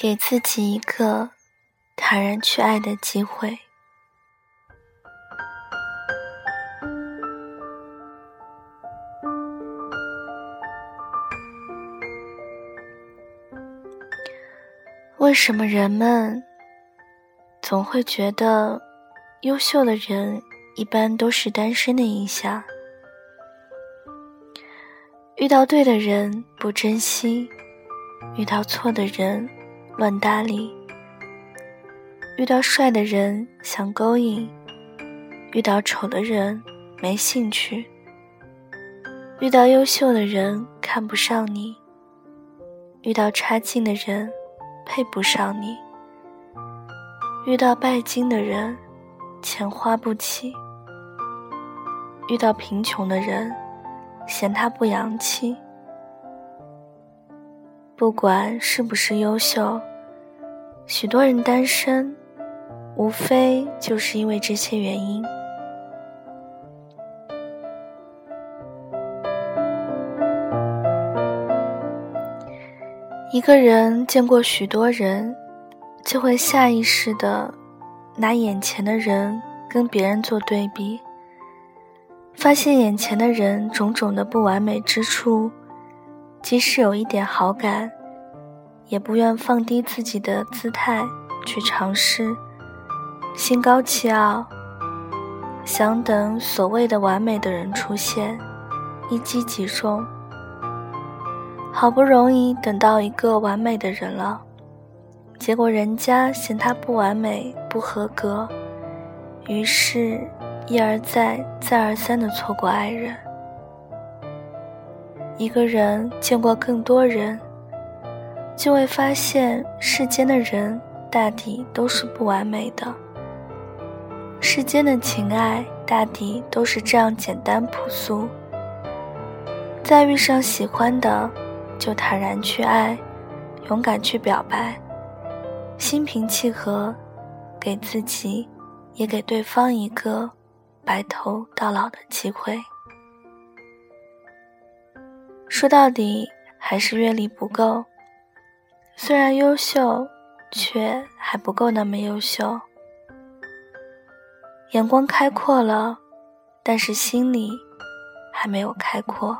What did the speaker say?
给自己一个坦然去爱的机会。为什么人们总会觉得优秀的人一般都是单身的印象？遇到对的人不珍惜，遇到错的人乱搭理，遇到帅的人想勾引，遇到丑的人没兴趣，遇到优秀的人看不上你，遇到差劲的人。配不上你，遇到拜金的人，钱花不起；遇到贫穷的人，嫌他不洋气。不管是不是优秀，许多人单身，无非就是因为这些原因。一个人见过许多人，就会下意识的拿眼前的人跟别人做对比，发现眼前的人种种的不完美之处，即使有一点好感，也不愿放低自己的姿态去尝试，心高气傲，想等所谓的完美的人出现，一击即中。好不容易等到一个完美的人了，结果人家嫌他不完美、不合格，于是，一而再、再而三的错过爱人。一个人见过更多人，就会发现世间的人大抵都是不完美的，世间的情爱大抵都是这样简单朴素。再遇上喜欢的。就坦然去爱，勇敢去表白，心平气和，给自己，也给对方一个白头到老的机会。说到底，还是阅历不够。虽然优秀，却还不够那么优秀。眼光开阔了，但是心里还没有开阔。